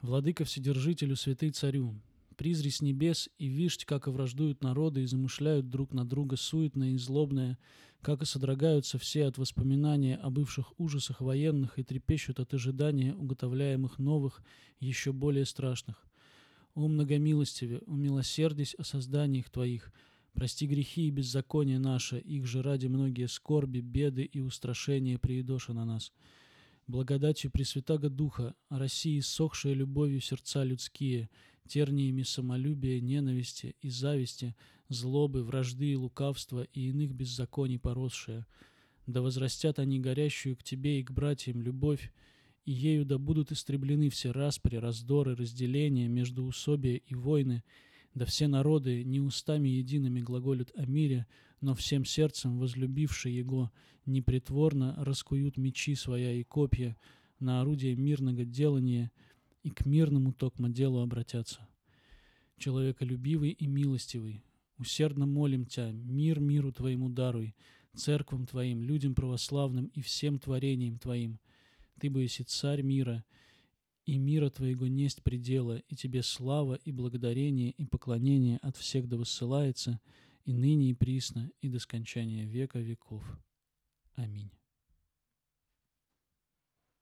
Владыка Вседержителю, святый царю, призри с небес и вишь, как и враждуют народы и замышляют друг на друга суетное и злобное, как и содрогаются все от воспоминания о бывших ужасах военных и трепещут от ожидания уготовляемых новых, еще более страшных. О многомилостиве, умилосердись о созданиях Твоих, прости грехи и беззакония наши, их же ради многие скорби, беды и устрашения приедоша на нас. Благодатью Пресвятаго Духа, России сохшие любовью сердца людские, терниями самолюбия, ненависти и зависти, злобы, вражды и лукавства и иных беззаконий поросшие. Да возрастят они горящую к тебе и к братьям любовь, и ею да будут истреблены все распри, раздоры, разделения, междоусобия и войны, да все народы не устами едиными глаголют о мире, но всем сердцем возлюбившие его непритворно раскуют мечи своя и копья на орудие мирного делания и к мирному токмо делу обратятся. Человеколюбивый и милостивый, усердно молим Тя, мир миру Твоему даруй, церквам Твоим, людям православным и всем творениям Твоим. Ты бы и царь мира, и мира Твоего несть предела, и Тебе слава и благодарение и поклонение от всех да высылается, и ныне и присно, и до скончания века веков. Аминь.